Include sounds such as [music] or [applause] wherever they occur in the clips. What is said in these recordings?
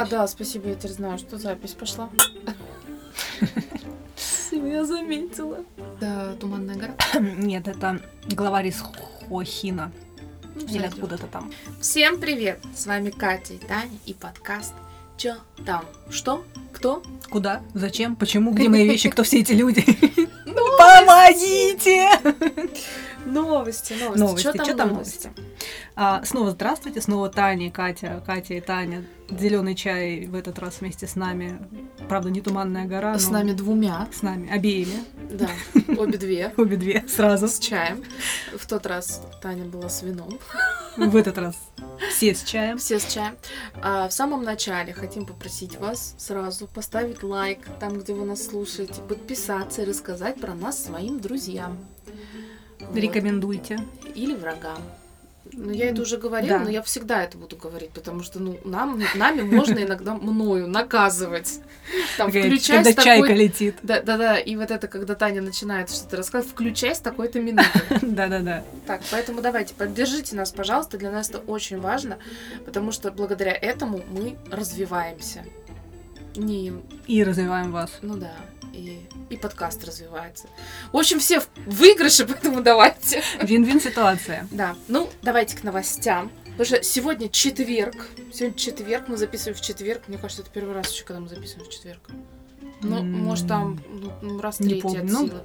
А, да, спасибо, я теперь знаю, что запись пошла. Я заметила. Да, Туманная гора. [coughs] Нет, это главарь из Хохина. Ну, Или откуда-то там. Всем привет! С вами Катя и Таня и подкаст Чё там? Что? Кто? Куда? Зачем? Почему? Где мои вещи? Кто [laughs] все эти люди? Помогите! Новости, новости. Новости, Чё там чё там новости? А, снова здравствуйте, снова Таня, и Катя, Катя и Таня. Зеленый чай в этот раз вместе с нами. Правда, не туманная гора, С но нами двумя. с нами обеими, Да, обе две. [laughs] обе две сразу. С чаем. В тот раз Таня была с вином. В этот раз все с чаем. Все с чаем. А, в самом начале хотим попросить вас сразу поставить лайк там, где вы нас слушаете, подписаться и рассказать про нас своим друзьям. Вот. Рекомендуйте. Или врагам. Ну, я это уже говорила, Да. но я всегда это буду говорить, потому что, ну, нам, нами можно иногда мною наказывать. Там, включай Когда с чайка такой... летит. Да, да, да, и вот это, когда Таня начинает что-то рассказывать, включай с такой-то минуты. [laughs] Да-да-да. Так, поэтому давайте, поддержите нас, пожалуйста, для нас это очень важно, потому что благодаря этому мы развиваемся. Не, И развиваем вас. ну да, и, и подкаст развивается. В общем, все в выигрыше, [laughs] поэтому давайте. Вин-вин ситуация. Да, ну, давайте к новостям. Потому что сегодня четверг. Сегодня четверг, мы записываем в четверг. Мне кажется, это первый раз еще, когда мы записываем в четверг. Ну, М, может, там ну, ну, раз не третий от Ну, силы.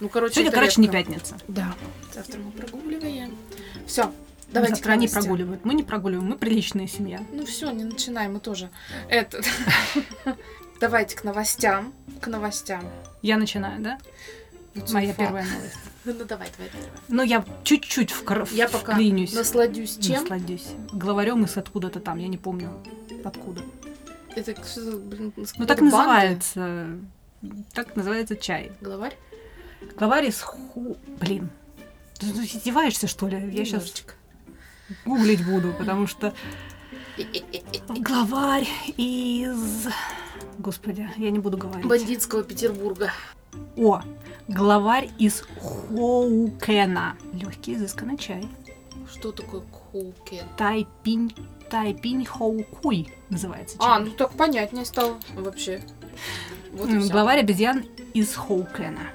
Ну, короче, Сегодня, короче, не редко. пятница. Да. Завтра мы прогуливаем. Все, давайте Завтра они прогуливают. Мы не прогуливаем, мы приличная семья. Ну все, не начинаем, мы тоже. Это. [laughs] Давайте к новостям. К новостям. Я начинаю, да? Ну, Моя типа. первая новость. [laughs] Ну давай, давай, давай. Ну, я чуть-чуть вкр... Я пока вклинюсь. Насладюсь чем? Насладюсь. Главарем из откуда-то там, я не помню откуда. Это что, блин, Ну, так банды? называется. Так называется чай. Главарь? Главарь из ху... Блин. Ты ну, издеваешься, что ли? Я сейчас. Гуглить буду, потому что... Главарь из... Господи, я не буду говорить. Бандитского Петербурга. О, главарь из Хоукена. Легкий изысканный чай. Что такое коукен? Тайпинь, тайпинь хоукуй называется чай. А, ну так понятнее стало вообще. Вот. Главарь обезьян из Хоукена.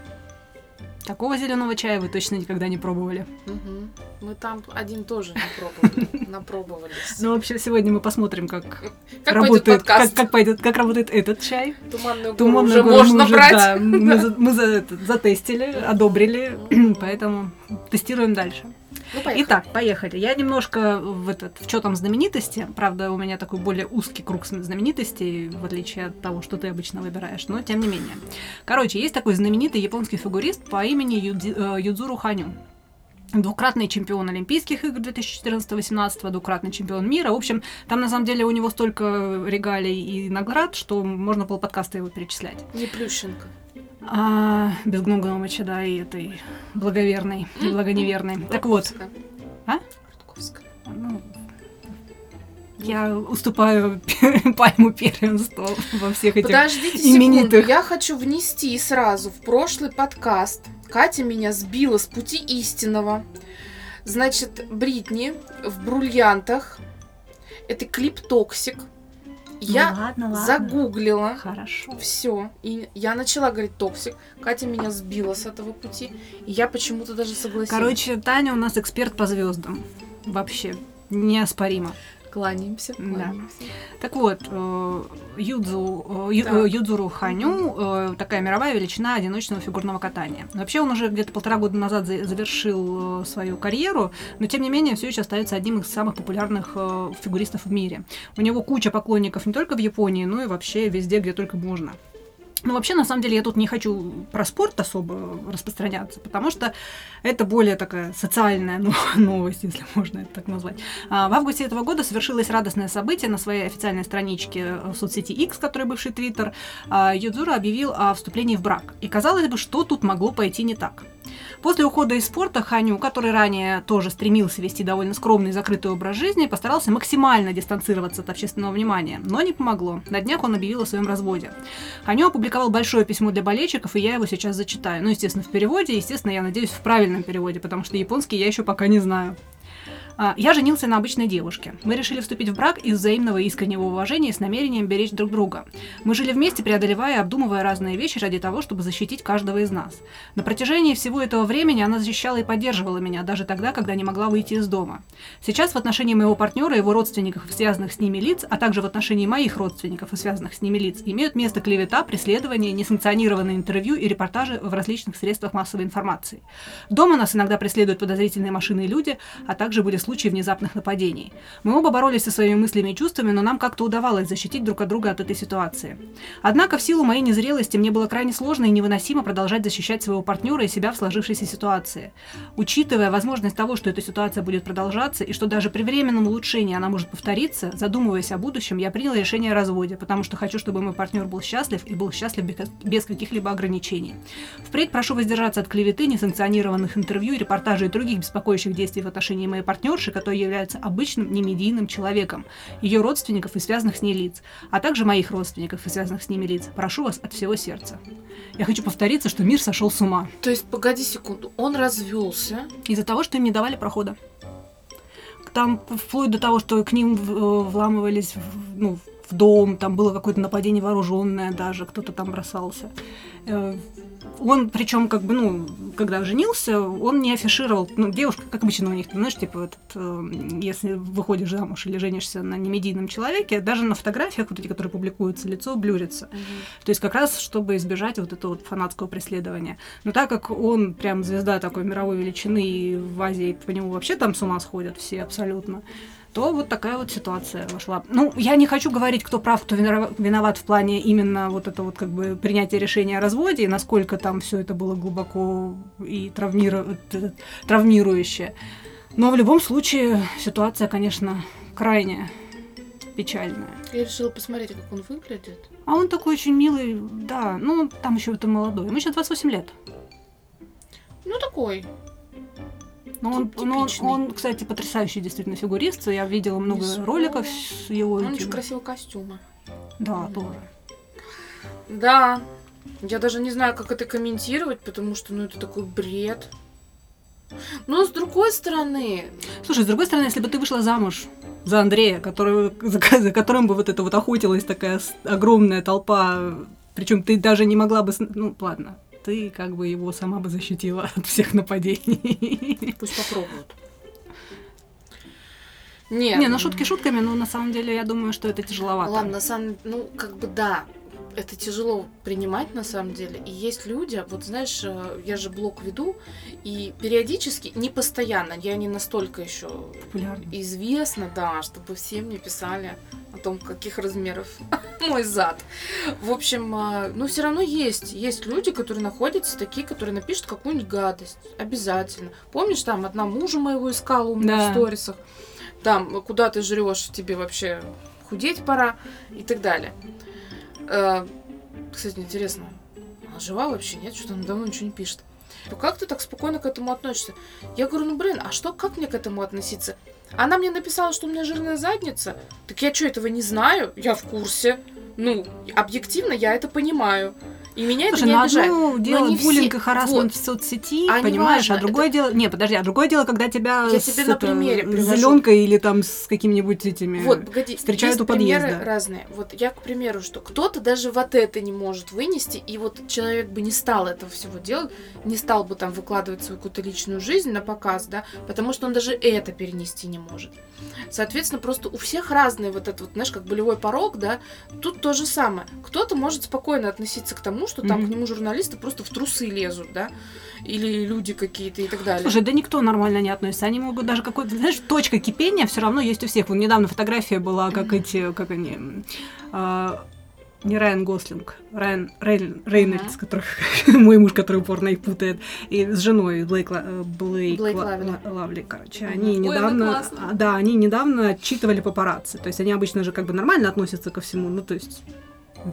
Такого зеленого чая вы точно никогда не пробовали. Мгм. Мы там один тоже не пробовали. [laughs] Напробовались. Ну, вообще, сегодня мы посмотрим, как, работает, как, пойдет, как работает этот чай. Туманную гору Туманную уже гору мы можно уже, брать. да, [laughs] мы, за- мы за это затестили, одобрили, поэтому тестируем дальше. Ну, поехали. Итак, поехали. Я немножко в этот, в что там знаменитости. Правда, у меня такой более узкий круг знаменитостей, в отличие от того, что ты обычно выбираешь, но тем не менее. Короче, есть такой знаменитый японский фигурист по имени Юдзи- э, Юдзуру Ханю. Двукратный чемпион Олимпийских игр 2014-2018, двукратный чемпион мира. В общем, там на самом деле у него столько регалий и наград, что можно полподкаста его перечислять. Не Плющенко. А, без Гнугановича, да, и этой благоверной, и благоневерной. Так вот. А? Ну, я уступаю [laughs] пальму первенства во всех этих... Подождите секунду, именитых. я хочу внести сразу в прошлый подкаст. Катя меня сбила с пути истинного. Значит, Бритни в бриллиантах. Это клип Toxic. Я Ну ладно, ладно. загуглила. Хорошо. Все. И я начала говорить toxic. Катя меня сбила с этого пути. И я почему-то даже согласилась. Короче, Таня у нас эксперт по звездам. Вообще. Неоспоримо. Кланяемся. Да. кланяемся. Так вот, э, Юдзу, э, Ю- Так. э, Юдзуру Ханю такая мировая величина одиночного фигурного катания. Вообще он уже где-то полтора года назад за- завершил свою карьеру, но тем не менее все еще остается одним из самых популярных фигуристов в мире. У него куча поклонников не только в Японии, но и вообще везде, где только можно. Ну, вообще, на самом деле, я тут не хочу про спорт особо распространяться, потому что это более такая социальная [laughs] но- новость, если можно это так назвать. А, В августе этого года совершилось радостное событие на своей официальной страничке э, в соцсети X, который бывший Твиттер. а, Юдзура объявил о вступлении в брак. И казалось бы, что тут могло пойти не так. После ухода из спорта Ханю, который ранее тоже стремился вести довольно скромный и закрытый образ жизни, постарался максимально дистанцироваться от общественного внимания, но не помогло. На днях он объявил о своем разводе. Ханю опубликовал большое письмо для болельщиков, и я его сейчас зачитаю. Ну, естественно, в переводе, естественно, я надеюсь, в правильном переводе, потому что японский я еще пока не знаю. А, Я женился на обычной девушке. Мы решили вступить в брак из взаимного искреннего уважения и с намерением беречь друг друга. Мы жили вместе, преодолевая и обдумывая разные вещи ради того, чтобы защитить каждого из нас. На протяжении всего этого времени она защищала и поддерживала меня, даже тогда, когда не могла выйти из дома. Сейчас в отношении моего партнера его родственников и связанных с ними лиц, а также в отношении моих родственников и связанных с ними лиц, имеют место клевета, преследование, несанкционированные интервью и репортажи в различных средствах массовой информации. Дома нас иногда преследуют подозрительные машины и люди, а также были случаи внезапных нападений. Мы оба боролись со своими мыслями и чувствами, но нам как-то удавалось защитить друг от друга от этой ситуации. Однако в силу моей незрелости мне было крайне сложно и невыносимо продолжать защищать своего партнера и себя в сложившейся ситуации. Учитывая возможность того, что эта ситуация будет продолжаться и что даже при временном улучшении она может повториться, задумываясь о будущем, я принял решение о разводе, потому что хочу, чтобы мой партнер был счастлив и был счастлив без- каких-либо ограничений. Впредь прошу воздержаться от клеветы, несанкционированных интервью, репортажей и других беспокоящих действий в отношении моей партнерши, которая является обычным немедийным человеком, ее родственников и связанных с ней лиц, а также моих родственников и связанных с ними лиц. Прошу вас от всего сердца. Я хочу повториться, что мир сошел с ума То есть, погоди секунду, он развелся. из-за того, что им не давали прохода. Там вплоть до того, что к ним э, вламывались ну, в дом, там было какое-то нападение вооруженное даже, кто-то там бросался. Э, Он, причем, как бы, ну, когда женился, он не афишировал, ну, девушка, как обычно у них, знаешь, типа, этот, э, если выходишь замуж или женишься на немедийном человеке, даже на фотографиях, вот эти, которые публикуются, лицо блюрится. То есть как раз, чтобы избежать вот этого вот фанатского преследования. Но так как он прям звезда такой мировой величины, и в Азии по нему вообще там с ума сходят все абсолютно, то вот такая вот ситуация вошла. Ну, я не хочу говорить, кто прав, кто винова- виноват в плане именно вот это вот как бы принятия решения о разводе, и насколько там все это было глубоко и травмиру- травмирующе. Но в любом случае ситуация, конечно, крайне печальная. Я решила посмотреть, как он выглядит. А он такой очень милый, да, ну, там еще это молодой. Ему сейчас 28 лет. Ну, такой. Но он, Тип- но он, типичный. он, кстати, потрясающий действительно фигурист. Я видела много Высокий. роликов с его Он очень красивого костюма. Да, тоже. Да. Я даже не знаю, как это комментировать, потому что, ну, это такой бред. Но с другой стороны, Слушай, с другой стороны, если бы ты вышла замуж за Андрея, который, за, за которым бы вот это вот охотилась такая огромная толпа, причем ты даже не могла бы... Ну, ладно, ты как бы его сама бы защитила от всех нападений. пусть попробуют. Нет. Не, ну шутки шутками, но на самом деле я думаю, что это тяжеловато. Ладно, на самом ну, как бы да, это тяжело принимать на самом деле. И есть люди, вот знаешь, э, я же блог веду, и периодически, не постоянно, я не настолько еще известна, да, чтобы все мне писали о том, каких размеров [laughs] мой зад. В общем, а, ну все равно есть, есть люди, которые находятся такие, которые напишут какую-нибудь гадость, обязательно. Помнишь, там одна мужа моего искала у меня Да. в сторисах, там, куда ты жрешь, тебе вообще худеть пора и так далее. Э, Кстати, интересно, она жива вообще? Нет, что-то она давно ничего не пишет. Ну как ты так спокойно к этому относишься? Я говорю, ну блин, а что, как мне к этому относиться? Она мне написала, что у меня жирная задница. Так я что, этого не знаю? Я в курсе. Ну, объективно я это понимаю. И меня Слушай, это не ну обижает. одно дело буллинг все- и харассмент вот. в соцсети, А понимаешь, а другое дело... Не, подожди, а другое дело, когда тебя Я с, тебе на примере привожу. зеленкой или там с какими-нибудь этими... Вот, погоди, встречают у подъезда. примеры разные. Вот я, к примеру, что кто-то даже вот это не может вынести, и вот человек бы не стал этого всего делать, не стал бы там выкладывать свою какую-то личную жизнь на показ, да, потому что он даже это перенести не может. Соответственно, просто у всех разный вот этот вот, знаешь, как болевой порог, да, тут то же самое. Кто-то может спокойно относиться к тому, что там Мгм. к нему журналисты просто в трусы лезут, да, или люди какие-то и так далее. Слушай, да никто нормально не относится. Они могут даже какой-то, знаешь, точка кипения все равно есть у всех. Вот недавно фотография была, как эти, как они, а, не Райан Гослинг, Райан Рейн- Рейнольдс, Мгм. которых [laughs] мой муж, который упорно их путает, и с женой Блейк, Ла- э, Блейк, Блейк Ла- Лавли. Ла- Лавли, короче, Мгм. они недавно, а, да, они недавно отчитывали папарацци, то есть они обычно же как бы нормально относятся ко всему, ну то есть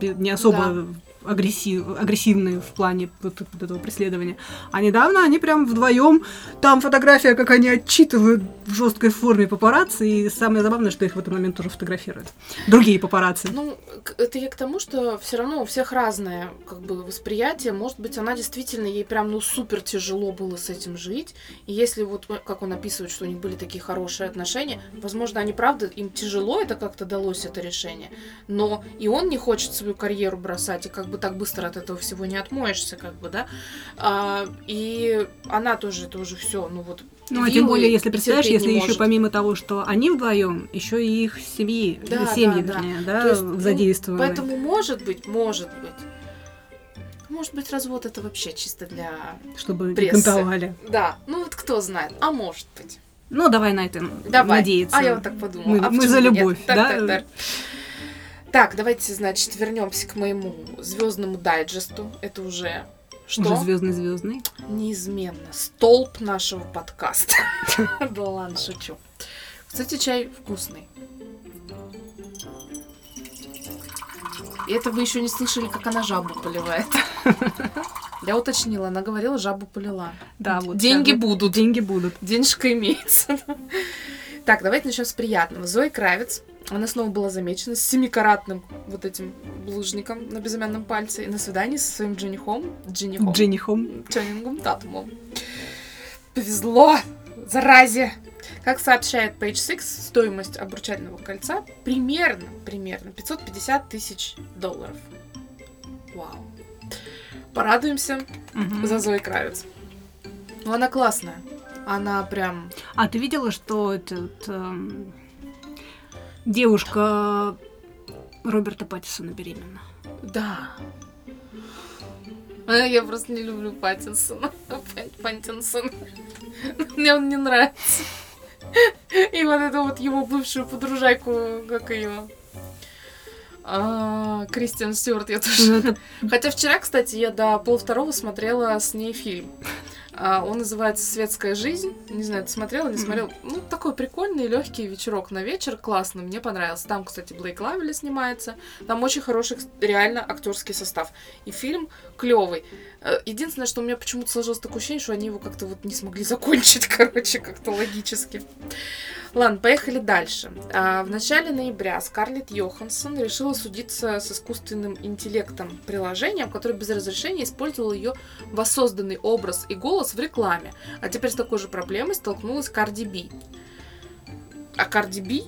не особо агрессив, агрессивные в плане вот, вот этого преследования. А недавно они прям вдвоем, там фотография, как они отчитывают в жесткой форме папарацци, и самое забавное, что их в этот момент тоже фотографируют. Другие папарацци. Ну, это я к тому, что все равно у всех разное как бы восприятие. Может быть, она действительно, ей прям ну супер тяжело было с этим жить. И если вот, э, как он описывает, что у них были такие хорошие отношения, возможно, они правда, им тяжело это как-то далось, это решение. Но и он не хочет свою карьеру бросать, и как бы так быстро от этого всего не отмоешься, как бы, да. А, и она тоже это уже все, ну вот. Ну, а тем более, если представляешь, если еще может. помимо того, что они вдвоем, еще и их семьи, Да, семьи, да, да. вернее, да, То есть, ну, задействованы. Поэтому, может быть, может быть. Может быть, развод это вообще чисто для... чтобы прессы. кантовали. Да, ну вот кто знает. А может быть. Ну, давай на это Давай. надеяться. А я вот так подумала. Мы- а мы за бы нет? любовь, Так, да? так, так. Так, давайте, значит, вернемся к моему звездному дайджесту. Это уже что? Уже звездный звездный. Неизменно. Столб нашего подкаста. [laughs] Да ладно, шучу. Кстати, чай вкусный. И это вы еще не слышали, как она жабу поливает. [laughs] Я уточнила, она говорила, жабу полила. Да, вот. Деньги сейчас. будут. Деньги будут. Денежка имеется. [laughs] Так, давайте начнем с приятного. Зои Кравец. Она снова была замечена с семикаратным вот этим булыжником на безымянном пальце и на свидании со своим женихом, женихом, Дженни Хом. Ченнингом Татумом. Повезло! Заразе! Как сообщает Page Six, стоимость обручального кольца примерно, примерно 550 тысяч долларов. Вау. Порадуемся Мгм. за Зои Кравец. Ну, она классная. Она прям... А ты видела, что этот, эм, девушка Роберта Паттисона беременна? Да. А Я просто не люблю Паттинсона. Пэн- Паттинсон. Мне он не нравится. И вот эту вот его бывшую подружайку, как ее... А, Кристиан Стюарт, я тоже... Ну, это Хотя вчера, кстати, я до полвторого смотрела с ней фильм. А, Он называется «Светская жизнь». Не знаю, ты смотрела, не смотрел? Ну, такой прикольный, легкий вечерок на вечер. Классно, мне понравился. Там, кстати, Блейк Лавели снимается. Там очень хороший, реально, актерский состав. И фильм клевый. Единственное, что у меня почему-то сложилось такое ощущение, что они его как-то вот не смогли [laughs] закончить, короче, как-то логически. Ладно, поехали дальше. А, в начале ноября Скарлетт Йоханссон решила судиться с искусственным интеллектом приложением, которое без разрешения использовало ее воссозданный образ и голос в рекламе. А теперь с такой же проблемой столкнулась Карди Би. А Карди Би,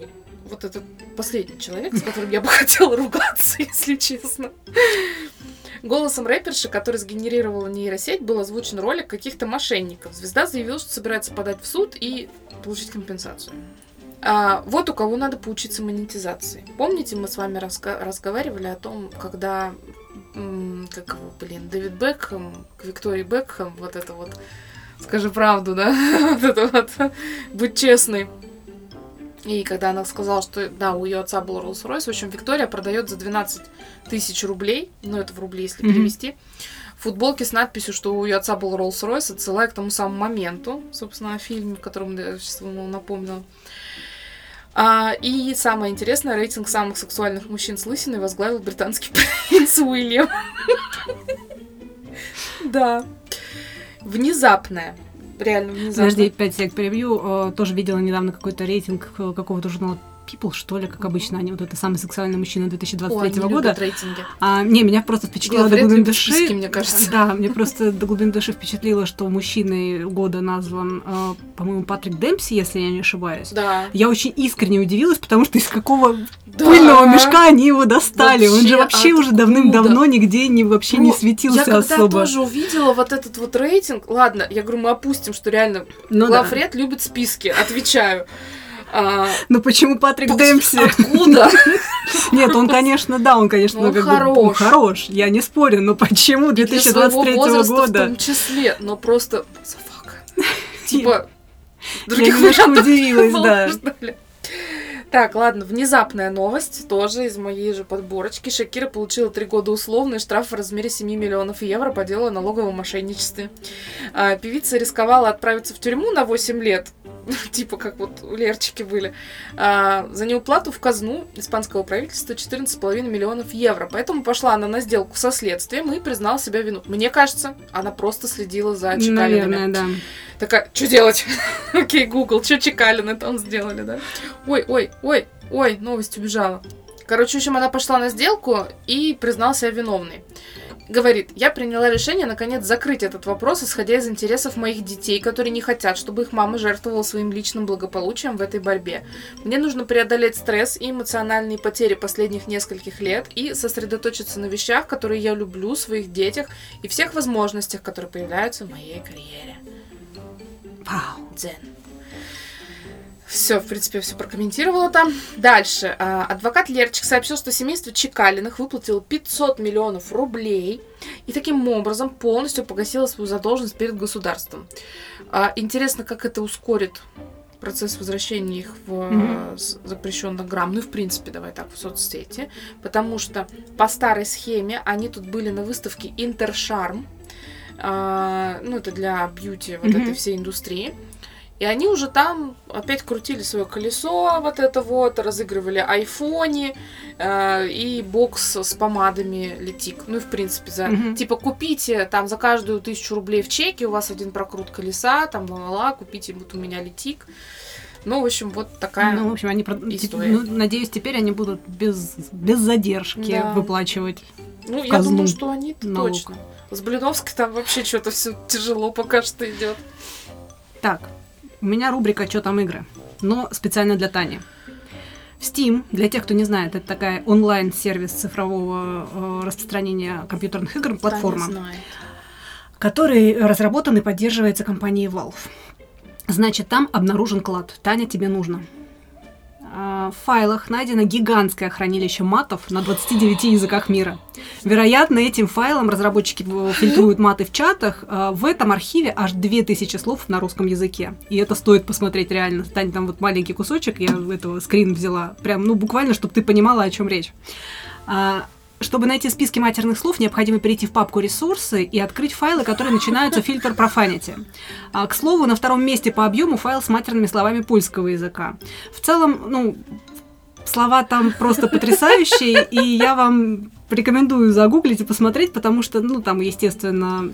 вот этот последний человек, с которым я бы [laughs] хотела ругаться, если честно. Голосом рэперши, который сгенерировала нейросеть, был озвучен ролик каких-то мошенников. Звезда заявила, что собирается подать в суд и получить компенсацию. А, вот у кого надо поучиться монетизации. Помните, мы с вами раска- разговаривали о том, когда, м, как его, блин, Дэвид Бекхэм к Виктории Бекхэм, вот это вот, скажи правду, да, [laughs] вот это вот, будь честный. И когда она сказала, что да, у ее отца был Rolls-Royce, в общем, Виктория продает за 12 тысяч рублей, ну это в рубли, если Мгм. перевести, футболки с надписью, что у ее отца был Rolls-Royce, отсылая к тому самому моменту, собственно, о фильме, в котором я сейчас напомнила. А, и самое интересное, рейтинг самых сексуальных мужчин с лысиной возглавил британский [laughs] принц Уильям. [laughs] Да. Внезапное. Реально внезапно. Подожди, 5 сек перебью. Э, Тоже видела недавно какой-то рейтинг э, какого-то журнала People, что ли, как обычно, они вот это самый сексуальный мужчина О, 2023 они года. А, не, меня просто впечатлило до глубины души. мне кажется. Да, мне просто до глубины души впечатлило, что мужчиной года назван, э, по-моему, Патрик Демпси, если я не ошибаюсь. Да. Я очень искренне удивилась, потому что из какого Да. пыльного мешка они его достали. Он же Вообще уже давным-давно нигде не, вообще не Ну, светился Я когда особо. тоже увидела вот этот вот рейтинг, ладно, я говорю, мы опустим, что реально Ну да. Любит списки, отвечаю. А, Но почему Патрик пусть- Демпси? Откуда? [laughs] Нет, он, конечно, да, он, конечно, Он как бы, он хорош. хорош, я не спорю, но почему Для своего 2023 возраста в года? том числе, но просто... [laughs] Типа, других вариантов удивилась, да. Так, ладно, внезапная новость, тоже из моей же подборочки. Шакира получила три года условный штраф в размере 7 миллионов евро по делу о налоговом мошенничестве. А, певица рисковала отправиться в тюрьму на 8 лет, [laughs] типа как вот у Лерчики были, а, за неуплату в казну испанского правительства 14,5 миллионов евро. Поэтому пошла она на сделку со следствием и признала себя вину. Мне кажется, она просто следила за Чекалинами. Наверное, да. Такая, что делать? [laughs] Окей, Google, что Чекалины там сделали, да? Ой, ой, ой, ой, новость убежала. Короче, в общем, она пошла на сделку и признала себя виновной. Говорит, я приняла решение наконец закрыть этот вопрос, исходя из интересов моих детей, которые не хотят, чтобы их мама жертвовала своим личным благополучием в этой борьбе. Мне нужно преодолеть стресс и эмоциональные потери последних нескольких лет и сосредоточиться на вещах, которые я люблю, своих детях и всех возможностях, которые появляются в моей карьере. Вау. Дзен. Все, в принципе, все прокомментировала там. Дальше. А, Адвокат Лерчик сообщил, что семейство Чекалиных выплатило 500 миллионов рублей и таким образом полностью погасило свою задолженность перед государством. А, Интересно, как это ускорит процесс возвращения их в с- запрещенных грамм, ну и в принципе, давай так, в соцсети, потому что по старой схеме они тут были на выставке Интершарм, а, ну это для бьюти вот Мгм. этой всей индустрии, и они уже там опять крутили свое колесо, вот это вот, разыгрывали айфоне э, и бокс с помадами Летик. Ну и в принципе за Мгм. типа купите там за каждую тысячу рублей в чеке у вас один прокрут колеса, там ла-ла-ла, купите вот у меня Летик. Ну, в общем, вот такая. Ну, в общем, они, история. ну, надеюсь, теперь они будут без, без задержки Да. выплачивать. Ну, я думаю, что они точно. С Блиновской там вообще что-то все тяжело пока что идет. Так, у меня рубрика «Чё там игры?», но специально для Тани. Steam, для тех, кто не знает, это такая онлайн-сервис цифрового э, распространения компьютерных игр, платформа, который разработан и поддерживается компанией Valve. Значит, там обнаружен клад. Таня, тебе нужно. А, В файлах найдено гигантское хранилище матов на 29 языках мира. Вероятно, этим файлом разработчики фильтруют маты в чатах. А, В этом архиве аж 2000 слов на русском языке. И это стоит посмотреть реально. Тань, там вот маленький кусочек, я этого скрин взяла. Прям, ну, буквально, чтобы ты понимала, о чем речь. А, Чтобы найти списки матерных слов, необходимо перейти в папку «Ресурсы» и открыть файлы, которые начинаются фильтр Profanity. А, к слову, на втором месте по объему файл с матерными словами польского языка. В целом, ну, слова там просто потрясающие, и я вам рекомендую загуглить и посмотреть, потому что, ну, там, естественно,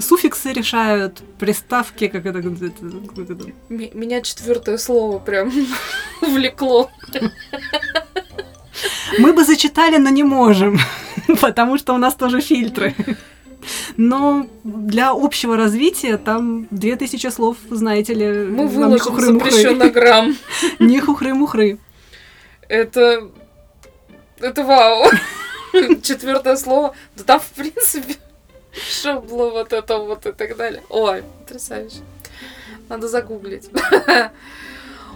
суффиксы решают, приставки, как это... как это- Меня четвертое слово прям [laughs] увлекло. Мы бы зачитали, но не можем, [laughs] потому что у нас тоже фильтры. Но для общего развития там 2000 слов, знаете ли, Мы выложим хухры-мухры. запрещенный грамм. [laughs] Не хухры-мухры. Это... Это вау. [laughs] Четвертое слово. Да там, в принципе, шабло вот это вот и так далее. Ой, потрясающе. Надо загуглить.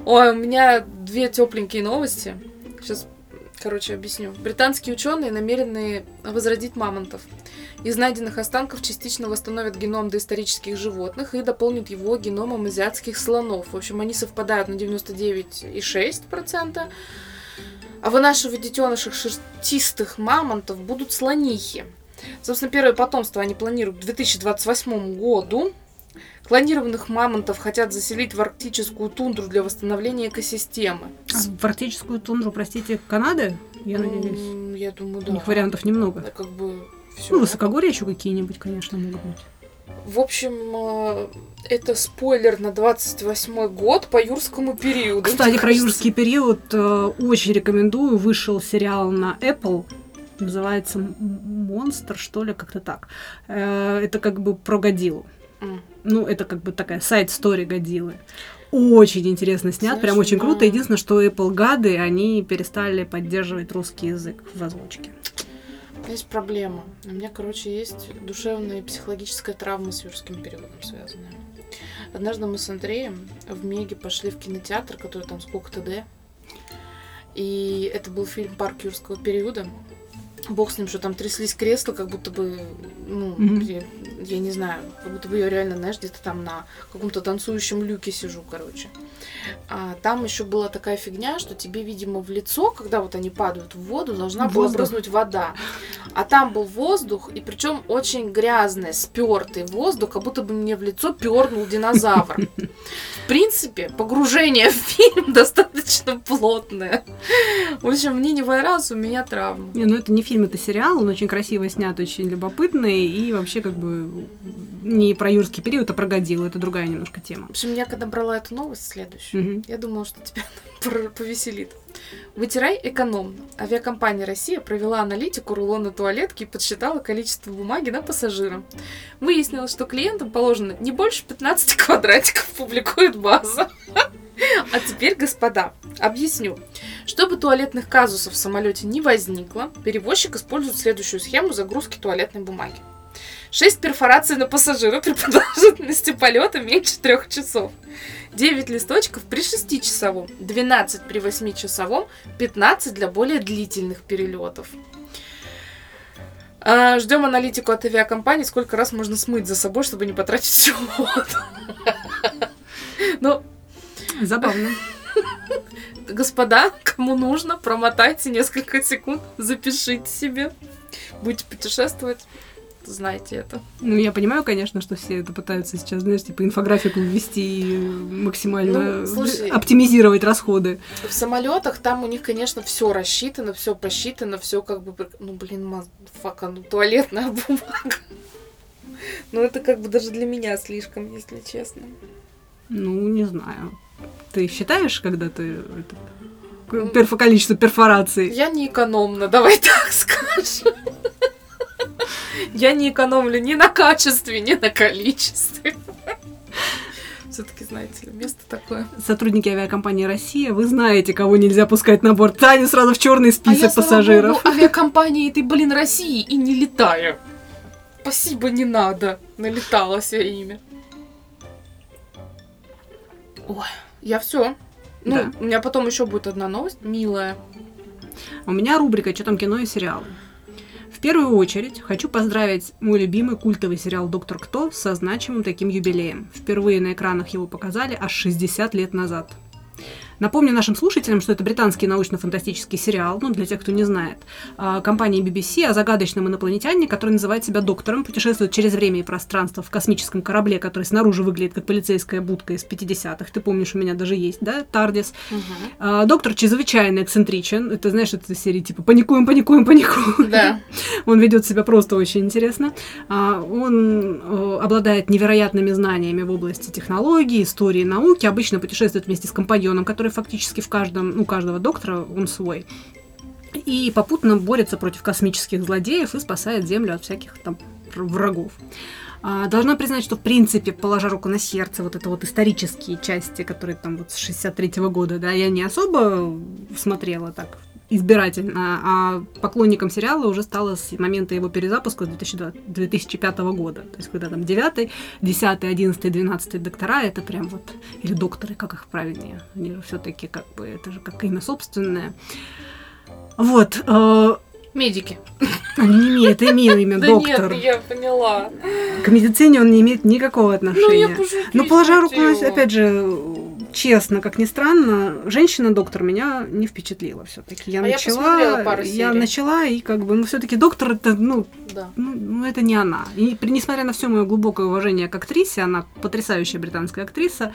Ой, у меня две тепленькие новости. Сейчас, короче, объясню. Британские ученые намерены возродить мамонтов. Из найденных останков частично восстановят геном доисторических животных и дополнят его геномом азиатских слонов. В общем, они совпадают на 99,6%. А вынашивать детенышей шерстистых мамонтов будут слонихи. Собственно, первое потомство они планируют к 2028 году. Клонированных мамонтов хотят заселить в арктическую тундру для восстановления экосистемы. А в арктическую тундру, простите, Канады? Я надеюсь. М, Я думаю, У да. них вариантов немного. Это как бы все. Ну, высокогорья еще какие-нибудь, конечно, могут быть. В общем, э, это спойлер на 28 год по юрскому периоду. Кстати, про юрский период э, очень рекомендую. Вышел сериал на Apple. Называется Монстр, что ли, как-то так. Э, это как бы про Годзиллу. М. Ну, это как бы такая сайт-стори Годзиллы. Очень интересно снят, Знаешь, прям очень да. круто. Единственное, что Apple гады, они перестали поддерживать русский язык в озвучке. Есть проблема. У меня, короче, есть душевная и психологическая травма с юрским периодом связанная. Однажды мы с Андреем в Меге пошли в кинотеатр, который там сколько-то Д. И это был фильм «Парк юрского периода». Бог с ним, что там тряслись кресла, как будто бы, ну, Мгм. при- я не знаю, как будто бы я реально, знаешь, где-то там на каком-то танцующем люке сижу, короче. А там еще была такая фигня, что тебе, видимо, в лицо, когда вот они падают в воду, должна была Воздух. брызнуть вода. А там был воздух, и причем очень грязный, спертый воздух, как будто бы мне в лицо пернул динозавр. В принципе, погружение в фильм [laughs] достаточно плотное. В общем, мне не раз, у меня травма. Не, ну это не фильм, это сериал, он очень красиво снят, очень любопытный, и вообще как бы не про юрский период, а про Годзиллу, это другая немножко тема. В общем, я когда брала эту новость следующую, Мгм. я думала, что тебя [laughs] повеселит. Вытирай экономно. Авиакомпания «Россия» провела аналитику рулона туалетки и подсчитала количество бумаги на пассажира. Выяснилось, что клиентам положено не больше 15 [laughs] квадратиков, публикует база. А теперь, господа, объясню. Чтобы туалетных казусов в самолете не возникло, перевозчик использует следующую схему загрузки туалетной бумаги. 6 перфораций на пассажира при продолжительности полета меньше 3 часов. 9 листочков при 6-часовом, 12 при 8-часовом, 15 для более длительных перелетов. А, Ждем аналитику от авиакомпании, сколько раз можно смыть за собой, чтобы не потратить всю воду. [laughs] Ну, Забавно. господа, кому нужно, промотайте несколько секунд, запишите себе. Будете путешествовать, знайте это. Ну, я понимаю, конечно, что все это пытаются сейчас, знаешь, типа инфографику ввести и максимально Ну, слушай. оптимизировать расходы. В самолетах там у них, конечно, все рассчитано, все посчитано, все как бы, ну блин, фака, ну туалетная [laughs] бумага. Ну это как бы даже для меня слишком, если честно. Ну, не знаю. Ты считаешь, когда ты это, Ну, перфо количество перфораций? Я не экономна, давай [laughs] так скажем. Я не экономлю ни на качестве, ни на количестве. Все-таки, знаете место такое. Сотрудники авиакомпании Россия, вы знаете, кого нельзя пускать на борт. Таня сразу в черный А я, список пассажиров. богу, авиакомпании этой, блин, России и не летаю. Спасибо, не надо. Налетала все ими. Ой, я все. Ну, Да. у меня потом еще будет одна новость, милая. У меня рубрика «Что там кино и сериалы». Первую очередь хочу поздравить мой любимый культовый сериал «Доктор Кто» со значимым таким юбилеем. Впервые на экранах его показали аж 60 лет назад. Напомню нашим слушателям, что это британский научно-фантастический сериал, ну, для тех, кто не знает, а, компании BBC о загадочном инопланетянине, который называет себя доктором, путешествует через время и пространство в космическом корабле, который снаружи выглядит как полицейская будка из 50-х. Ты помнишь, у меня даже есть, да, Тардис. А, Доктор чрезвычайно эксцентричен. Это, знаешь, это серии типа «Паникуем, паникуем, паникуем». Да. [laughs] Он ведет себя просто очень интересно. А, Он э, обладает невероятными знаниями в области технологий, истории, науки. Обычно путешествует вместе с компаньоном, который фактически в каждом, у каждого доктора он свой. И попутно борется против космических злодеев и спасает Землю от всяких там врагов. А, Должна признать, что в принципе, положа руку на сердце, вот это вот исторические части, которые там вот с 63 года, да, я не особо смотрела так избирательно, а поклонником сериала уже стало с момента его перезапуска с 2020 2005 года. То есть, когда там 9, 10, 11, 12 доктора, это прям вот, или докторы, как их правильнее, они же все-таки как бы, это же как имя собственное. Вот, э, Медики. они не имеют имя, имя [laughs] Да доктор. нет, я поняла. К медицине он не имеет никакого Ну, я отношения. пошутить Но положа руку, опять же, честно, как ни странно, женщина-доктор меня не впечатлила все-таки. Я А я начала, посмотрела пару я серий. начала, и как бы, ну, все-таки доктор это, ну, Да. ну, ну, это не она. И несмотря на все мое глубокое уважение к актрисе, она потрясающая британская актриса,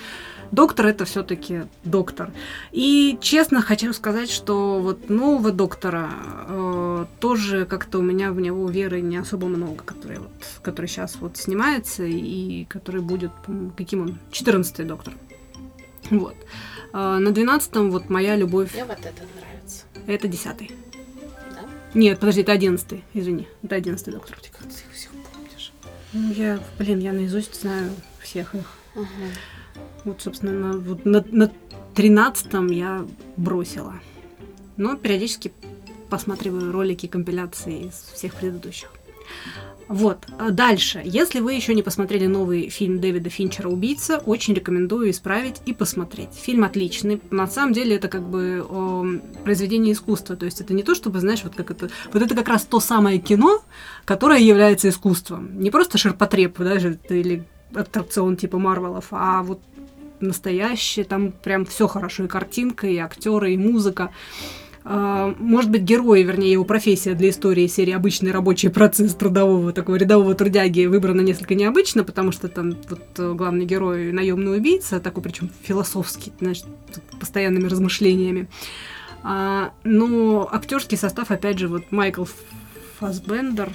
доктор это все-таки доктор. И честно хочу сказать, что вот нового доктора э, тоже как-то у меня в него веры не особо много, который, вот, который сейчас вот снимается и который будет, каким он? 14 доктор. [laughs] Вот. А, на 12 вот моя любовь, Мне вот это нравится. это 10 Да? Нет, подожди, это 11 извини. Это 11 доктор. Вроде как ты их всех помнишь. Ну, я, блин, я наизусть знаю всех их. Ага. Вот, собственно, на, вот на, на 13 я бросила. Но периодически посматриваю ролики, компиляции из всех предыдущих. Вот. А Дальше. Если вы еще не посмотрели новый фильм Дэвида Финчера «Убийца», очень рекомендую исправить и посмотреть. Фильм отличный. На самом деле это как бы о, произведение искусства. То есть это не то, чтобы, знаешь, вот как это... Вот это как раз то самое кино, которое является искусством. Не просто ширпотреб, даже или аттракцион типа Марвелов, а вот настоящее, там прям все хорошо, и картинка, и актеры, и музыка. А, Может быть, герои, вернее, его профессия для истории серии «Обычный рабочий процесс трудового, такого рядового трудяги» выбрана несколько необычно, потому что там вот э, главный герой наемный убийца, такой причем философский, значит, с постоянными размышлениями. А, Но актерский состав, опять же, вот Майкл Фасбендер.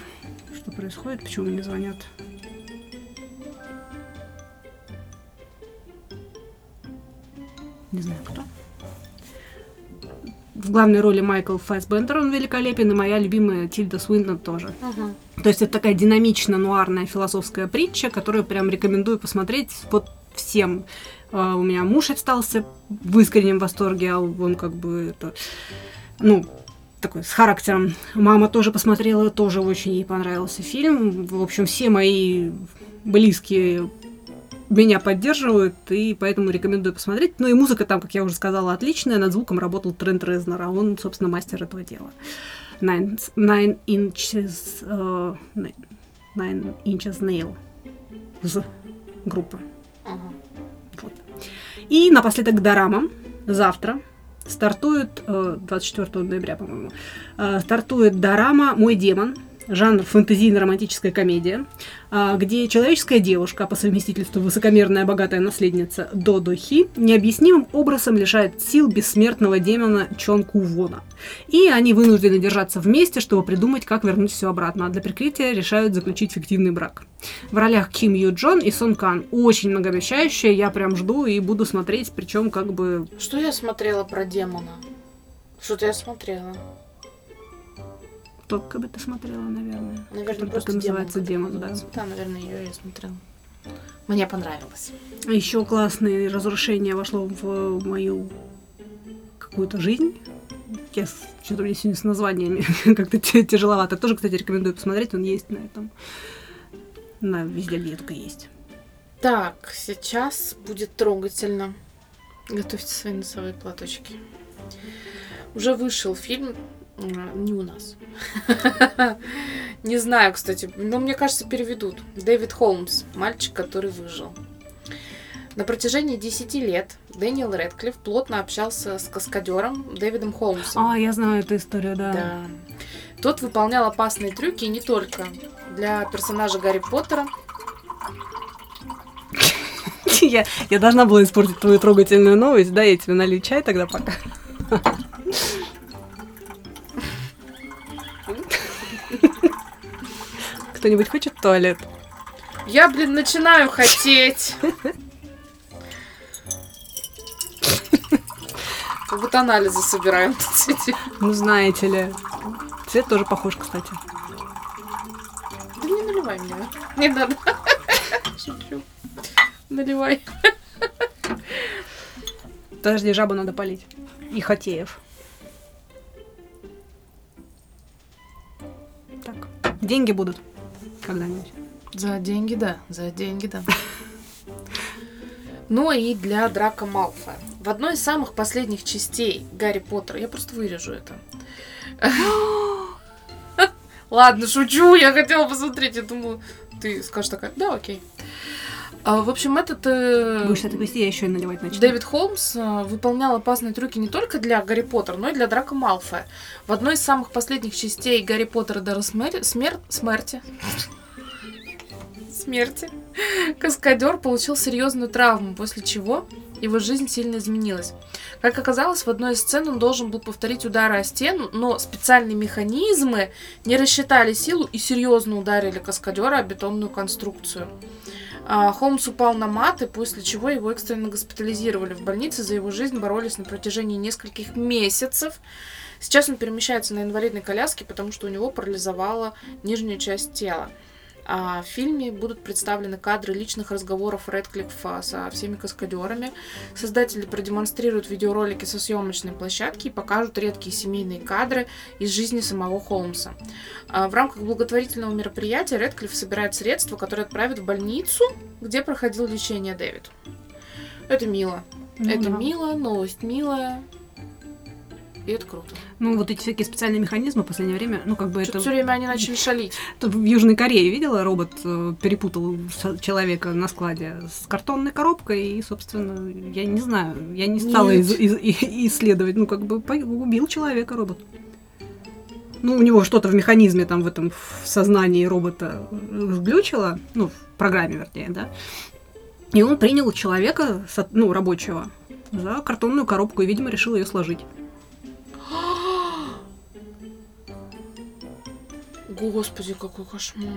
Что происходит? Почему мне звонят? Не знаю, кто. В главной роли Майкл Фассбендер, он великолепен, и моя любимая Тильда Свинтон тоже. То есть это такая динамично-нуарная философская притча, которую прям рекомендую посмотреть вот всем. А, У меня муж остался в искреннем восторге, а он как бы это, ну, такой с характером. Мама тоже посмотрела, тоже очень ей понравился фильм. В общем, все мои близкие меня поддерживают, и поэтому рекомендую посмотреть. Ну и музыка там, как я уже сказала, отличная. Над звуком работал Трент Резнер, а он, собственно, мастер этого дела. Nine, nine Inches... э, Nine Nine Inches Nail. З группа. Ага. Вот. И напоследок Дорама. Завтра стартует, э, 24 ноября, по-моему, э, стартует Дорама «Мой демон», жанр фэнтезийно-романтическая комедия, а, где человеческая девушка, по совместительству высокомерная богатая наследница Додо Хи, необъяснимым образом лишает сил бессмертного демона Чон Ку Вона. И они вынуждены держаться вместе, чтобы придумать, как вернуть все обратно, а для прикрытия решают заключить фиктивный брак. В ролях Ким Ю Джон и Сон Кан. Очень многообещающая, я прям жду и буду смотреть, причем как бы... Что я смотрела про демона? Что-то я смотрела. Только бы ты смотрела, наверное. Наверное, просто так и называется демон. демон, да. Да, наверное, ее я смотрела. Мне понравилось. Еще классное разрушение вошло в мою какую-то жизнь. Я что-то мне сегодня с названиями [laughs] как-то тя- тяжеловато. Тоже, кстати, рекомендую посмотреть. Он есть на этом. На везде, где только есть. Так, сейчас будет трогательно. Готовьте свои носовые платочки. Уже вышел фильм, не у нас. [laughs] Не знаю, кстати, но мне кажется, переведут. Дэвид Холмс, мальчик, который выжил. На протяжении 10 лет Дэниел Рэдклифф плотно общался с каскадером Дэвидом Холмсом. А, я знаю эту историю, да. Да. Тот выполнял опасные трюки и не только для персонажа Гарри Поттера, [laughs] я, я должна была испортить твою трогательную новость. Да, я тебе налью чай тогда пока. Кто-нибудь хочет в туалет? Я, блин, начинаю хотеть. Как будто анализы собираем тут сидим. Ну, знаете ли. Цвет тоже похож, кстати. Да не наливай мне. Не надо. Шучу. Наливай. Подожди, жабу надо полить. И Хотеев. Так. Деньги будут когда-нибудь. За деньги, да. За деньги, да. Ну и для Драка Малфоя. В одной из самых последних частей Гарри Поттера, я просто вырежу это. [gasps] Ладно, шучу, я хотела посмотреть, я думаю, ты скажешь такая, да, окей. А, в общем, этот э, Будешь это вести, я еще и наливать начну. Дэвид Холмс э, выполнял опасные трюки не только для Гарри Поттера, но и для Драка Малфоя. В одной из самых последних частей Гарри Поттера Дара смер... смер... смерти смерти каскадер получил серьезную травму, после чего его жизнь сильно изменилась. Как оказалось, в одной из сцен он должен был повторить удары о стену, но специальные механизмы не рассчитали силу и серьезно ударили каскадера о бетонную конструкцию. А, Холмс упал на маты, после чего его экстренно госпитализировали в больнице. За его жизнь боролись на протяжении нескольких месяцев. Сейчас он перемещается на инвалидной коляске, потому что у него парализовала нижнюю часть тела. А в фильме будут представлены кадры личных разговоров Редклиффа со всеми каскадерами. Создатели продемонстрируют видеоролики со съемочной площадки и покажут редкие семейные кадры из жизни самого Холмса. А в рамках благотворительного мероприятия Редклифф собирает средства, которые отправят в больницу, где проходил лечение Дэвид. Это мило. Ну это да. мило, новость милая. И это круто. Ну, вот эти всякие специальные механизмы в последнее время, ну, как бы это... все время они начали шалить. [laughs] Тут в Южной Корее видела, робот э, перепутал человека на складе с картонной коробкой, и, собственно, я не знаю, я не стала из- из- исследовать, ну, как бы убил человека робот. Ну, у него что-то в механизме там, в этом в сознании робота сглючило, ну, в программе, вернее, да, и он принял человека, ну, рабочего, за картонную коробку и, видимо, решил ее сложить. Господи, какой кошмар.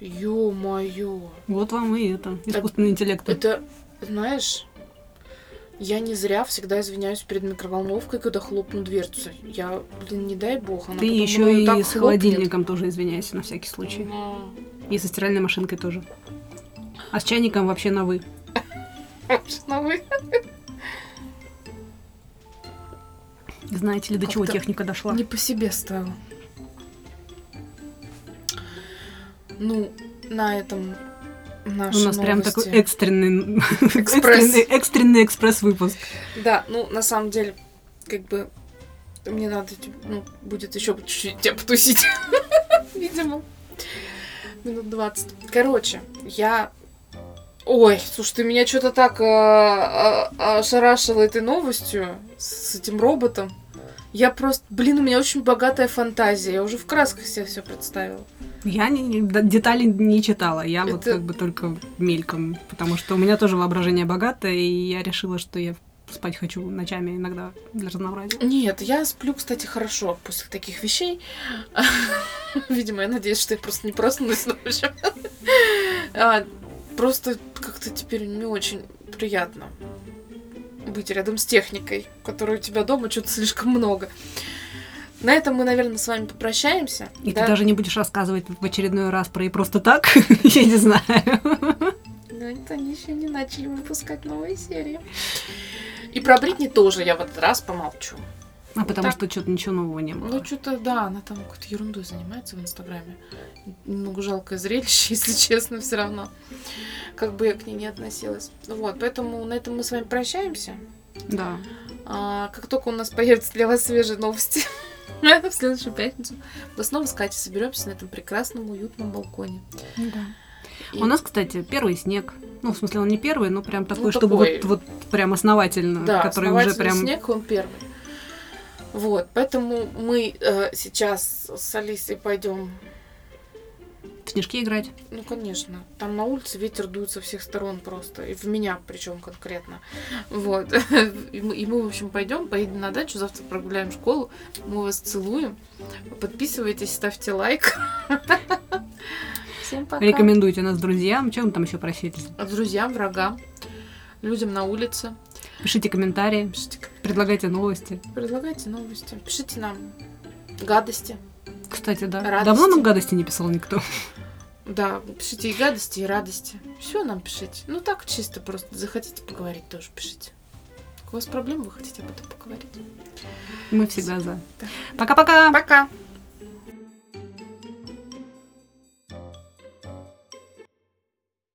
Ё-моё. Вот вам и это, искусственный интеллект. Это, знаешь, я не зря всегда извиняюсь перед микроволновкой, когда хлопну дверцу. Я, блин, не дай бог, она Ты еще и так с хлопнет. холодильником тоже извиняйся на всякий случай. Да. И со стиральной машинкой тоже. А с чайником вообще на вы. [laughs] На вы. Знаете ли, до чего техника дошла? Не по себе стало. Ну, на этом наши У нас прям новости. такой экстренный, [laughs] Экспресс. экстренный, экстренный экспресс-выпуск. Да, ну, на самом деле, как бы, мне надо, ну, будет еще чуть-чуть тебя потусить. [laughs] Видимо. Минут 20. Короче, я... Ой, слушай, ты меня что-то так э, э, ошарашила этой новостью с этим роботом. Я просто... Блин, у меня очень богатая фантазия. Я уже в красках себе все представила. Я не- не- детали не читала, я вот Это- как бы только мельком, потому что у меня тоже воображение богатое, и я решила, что я спать хочу ночами иногда для разнообразия. Нет, я сплю, кстати, хорошо после таких вещей. [laughs] Видимо, я надеюсь, что я просто не проснусь ночью. [laughs] А, Просто как-то теперь не очень приятно быть рядом с техникой, которой у тебя дома что-то слишком много. На этом мы, наверное, с вами попрощаемся. И да? ты даже не будешь рассказывать в очередной раз про и просто так, [laughs] я не знаю. Ну, это они еще не начали выпускать новые серии. И про Бритни тоже я в этот раз помолчу. А потому Так. что что-то ничего нового не было. Ну, что-то, да, она там какой-то ерундой занимается в Инстаграме. Немного жалкое зрелище, [laughs] если честно, все равно. Как бы я к ней не относилась. Вот, поэтому на этом мы с вами прощаемся. Да. А, как только у нас появятся для вас свежие новости [laughs] в следующую пятницу, мы снова с Катей соберемся на этом прекрасном, уютном балконе. И- У нас, кстати, первый снег. Ну, в смысле, он не первый, но прям такой, Ну, чтобы такой. вот, вот прям основательно, да, который уже основательный прям... снег, он первый. Вот, поэтому мы э, сейчас с Алисой пойдем в снежки играть. Ну, конечно. Там на улице ветер дует со всех сторон просто. И в меня причем конкретно. Вот. [laughs] И мы, и мы, в общем, пойдем, поедем на дачу, завтра прогуляем школу. Мы вас целуем. Подписывайтесь, ставьте лайк. Всем пока. Рекомендуйте нас друзьям. Чем вы там еще просите? Друзьям, врагам, людям на улице. Пишите комментарии, Пишите, предлагайте новости. предлагайте новости. Пишите нам гадости. Кстати, да. Радости. Давно нам гадости не писал никто. Да, пишите и гадости, и радости. Все нам пишите. Ну так, чисто просто захотите поговорить, тоже пишите. У вас проблемы, вы хотите об этом поговорить? Мы всегда за. Да. Пока-пока! Пока!